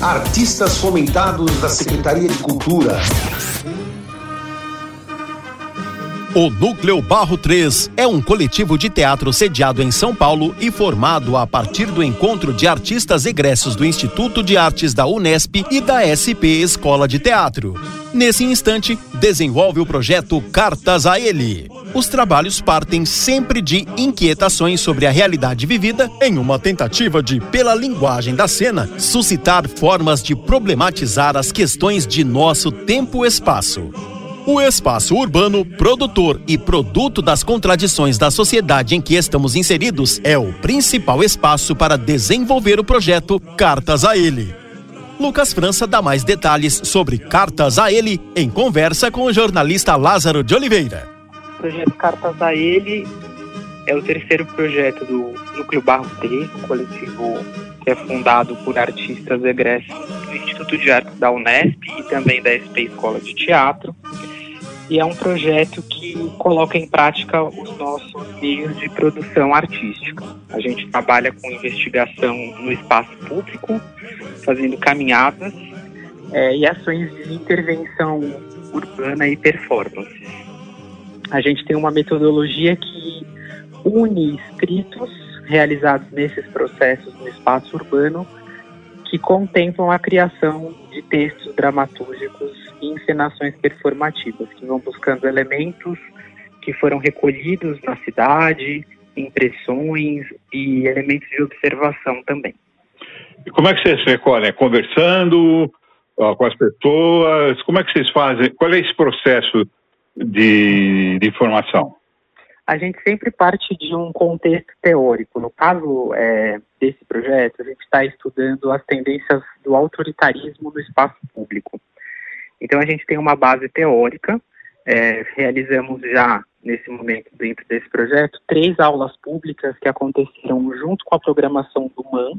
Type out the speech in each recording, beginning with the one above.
Artistas fomentados da Secretaria de Cultura. O Núcleo Barro 3 é um coletivo de teatro sediado em São Paulo e formado a partir do encontro de artistas egressos do Instituto de Artes da Unesp e da SP Escola de Teatro. Nesse instante, desenvolve o projeto Cartas a Ele. Os trabalhos partem sempre de inquietações sobre a realidade vivida em uma tentativa de, pela linguagem da cena, suscitar formas de problematizar as questões de nosso tempo-espaço. O espaço urbano, produtor e produto das contradições da sociedade em que estamos inseridos, é o principal espaço para desenvolver o projeto Cartas a Ele. Lucas França dá mais detalhes sobre Cartas a Ele em conversa com o jornalista Lázaro de Oliveira. O projeto Cartas a Ele é o terceiro projeto do Núcleo Barro 3, um coletivo que é fundado por artistas egressos do Instituto de Artes da Unesp e também da SP Escola de Teatro e é um projeto que coloca em prática os nossos meios de produção artística. A gente trabalha com investigação no espaço público, fazendo caminhadas é, e ações de intervenção urbana e performance. A gente tem uma metodologia que une escritos realizados nesses processos no espaço urbano que contemplam a criação de textos dramatúrgicos e encenações performativas, que vão buscando elementos que foram recolhidos na cidade, impressões e elementos de observação também. E como é que vocês recolhem? Conversando ó, com as pessoas? Como é que vocês fazem? Qual é esse processo de, de informação? a gente sempre parte de um contexto teórico. No caso é, desse projeto, a gente está estudando as tendências do autoritarismo no espaço público. Então, a gente tem uma base teórica, é, realizamos já, nesse momento, dentro desse projeto, três aulas públicas que aconteceram junto com a programação do MAN.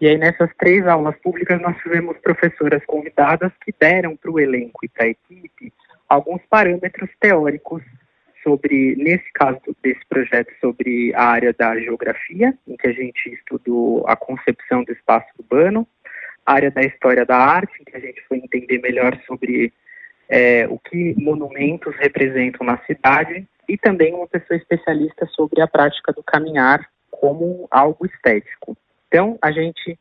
E aí, nessas três aulas públicas, nós tivemos professoras convidadas que deram para o elenco e para a equipe alguns parâmetros teóricos sobre, nesse caso desse projeto, sobre a área da geografia, em que a gente estudou a concepção do espaço urbano, área da história da arte, em que a gente foi entender melhor sobre é, o que monumentos representam na cidade, e também uma pessoa especialista sobre a prática do caminhar como algo estético. Então, a gente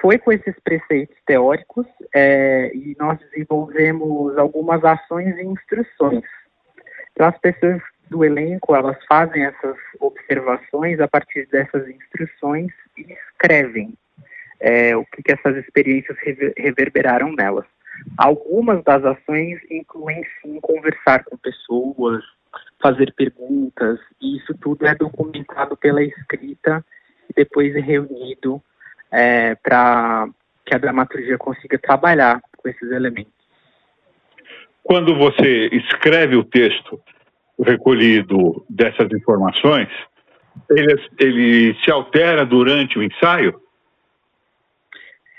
foi com esses preceitos teóricos é, e nós desenvolvemos algumas ações e instruções então, as pessoas do elenco, elas fazem essas observações a partir dessas instruções e escrevem é, o que, que essas experiências reverberaram nelas. Algumas das ações incluem, sim, conversar com pessoas, fazer perguntas, e isso tudo é documentado pela escrita e depois é reunido é, para que a dramaturgia consiga trabalhar com esses elementos. Quando você escreve o texto recolhido dessas informações, ele, ele se altera durante o ensaio?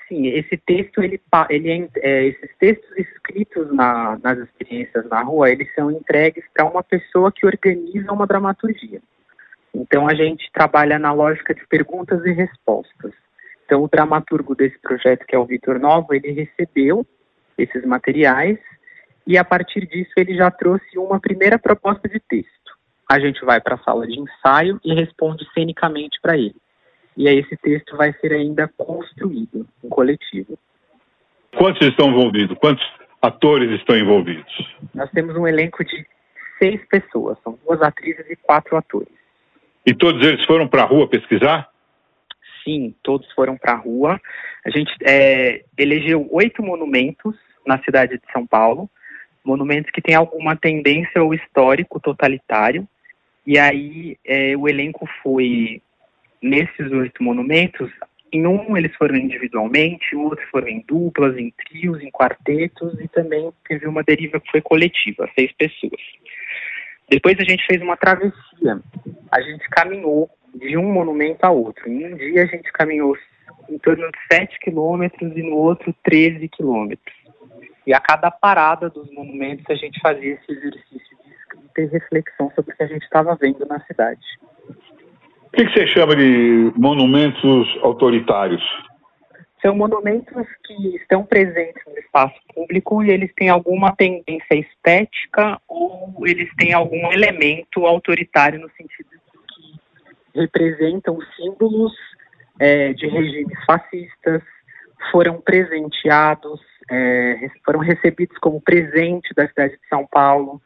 Sim, esse texto, ele, ele é, é, esses textos escritos na, nas experiências na rua, eles são entregues para uma pessoa que organiza uma dramaturgia. Então a gente trabalha na lógica de perguntas e respostas. Então o dramaturgo desse projeto, que é o Vitor Novo, ele recebeu esses materiais e a partir disso ele já trouxe uma primeira proposta de texto. A gente vai para a sala de ensaio e responde cenicamente para ele. E aí esse texto vai ser ainda construído em coletivo. Quantos estão envolvidos? Quantos atores estão envolvidos? Nós temos um elenco de seis pessoas, são duas atrizes e quatro atores. E todos eles foram para a rua pesquisar? Sim, todos foram para a rua. A gente é, elegeu oito monumentos na cidade de São Paulo monumentos que têm alguma tendência ou histórico totalitário. E aí é, o elenco foi nesses oito monumentos. Em um eles foram individualmente, outros foram em duplas, em trios, em quartetos e também teve uma deriva que foi coletiva, seis pessoas. Depois a gente fez uma travessia. A gente caminhou de um monumento a outro. Em um dia a gente caminhou em torno de 7 quilômetros e no outro 13 quilômetros. E a cada parada dos monumentos a gente fazia esse exercício de e reflexão sobre o que a gente estava vendo na cidade. O que, que você chama de monumentos autoritários? São monumentos que estão presentes no espaço público e eles têm alguma tendência estética ou eles têm algum elemento autoritário no sentido de que representam símbolos é, de regimes fascistas, foram presenteados, é, foram recebidos como presente da cidade de São Paulo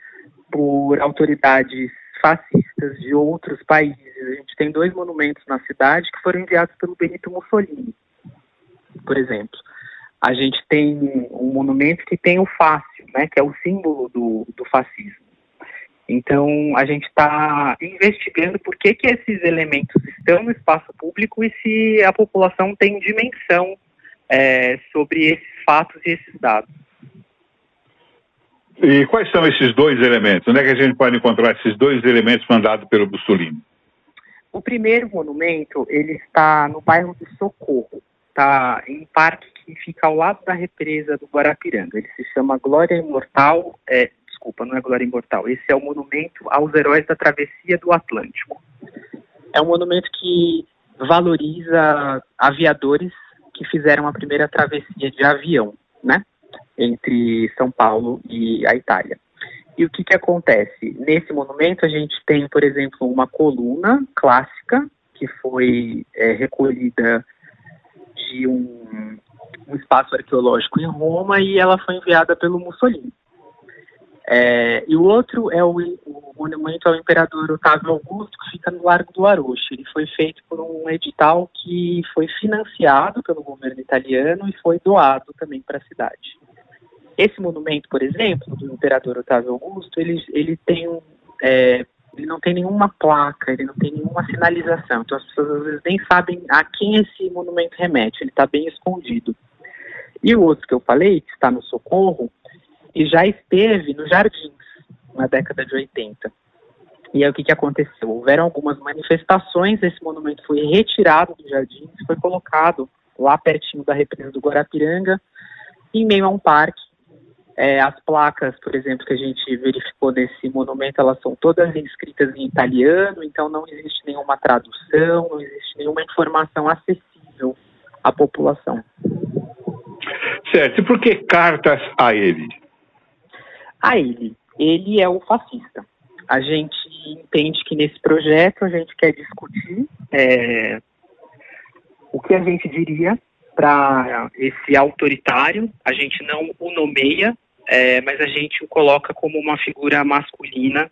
por autoridades fascistas de outros países. A gente tem dois monumentos na cidade que foram enviados pelo Benito Mussolini, por exemplo. A gente tem um monumento que tem o fácil, né, que é o símbolo do, do fascismo. Então, a gente está investigando por que, que esses elementos estão no espaço público e se a população tem dimensão é, sobre esses fatos e esses dados. E quais são esses dois elementos? Onde é que a gente pode encontrar esses dois elementos mandados pelo Bussolini? O primeiro monumento, ele está no bairro do Socorro, está em um parque que fica ao lado da represa do Guarapiranga. Ele se chama Glória Imortal, é, desculpa, não é Glória Imortal, esse é o monumento aos heróis da travessia do Atlântico. É um monumento que valoriza aviadores que fizeram a primeira travessia de avião, né? Entre São Paulo e a Itália. E o que, que acontece? Nesse monumento a gente tem, por exemplo, uma coluna clássica que foi é, recolhida de um, um, espaço arqueológico em Roma e ela foi enviada pelo Mussolini. É, e o outro é o, o, monumento ao imperador Otávio Augusto, que fica no Largo do Arocho. Ele foi feito por um edital que foi financiado pelo governo italiano e foi doado também para a cidade. Esse monumento, por exemplo, do imperador Otávio Augusto, ele, ele tem é, ele não tem nenhuma placa, ele não tem nenhuma sinalização. Então as pessoas às vezes nem sabem a quem esse monumento remete, ele está bem escondido. E o outro que eu falei, que está no Socorro, e já esteve nos Jardins na década de 80. E aí o que, que aconteceu? Houveram algumas manifestações, esse monumento foi retirado dos Jardins, foi colocado lá pertinho da represa do Guarapiranga, em meio a um parque. É, as placas, por exemplo, que a gente verificou nesse monumento, elas são todas escritas em italiano, então não existe nenhuma tradução, não existe nenhuma informação acessível à população. Certo. E por que cartas a ele? a ele. Ele é o fascista. A gente entende que nesse projeto a gente quer discutir é, o que a gente diria para esse autoritário. A gente não o nomeia, é, mas a gente o coloca como uma figura masculina,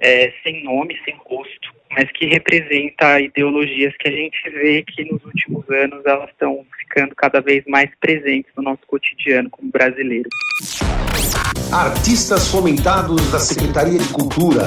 é, sem nome, sem rosto, mas que representa ideologias que a gente vê que nos últimos anos elas estão ficando cada vez mais presentes no nosso cotidiano como brasileiro. Artistas fomentados da Secretaria de Cultura.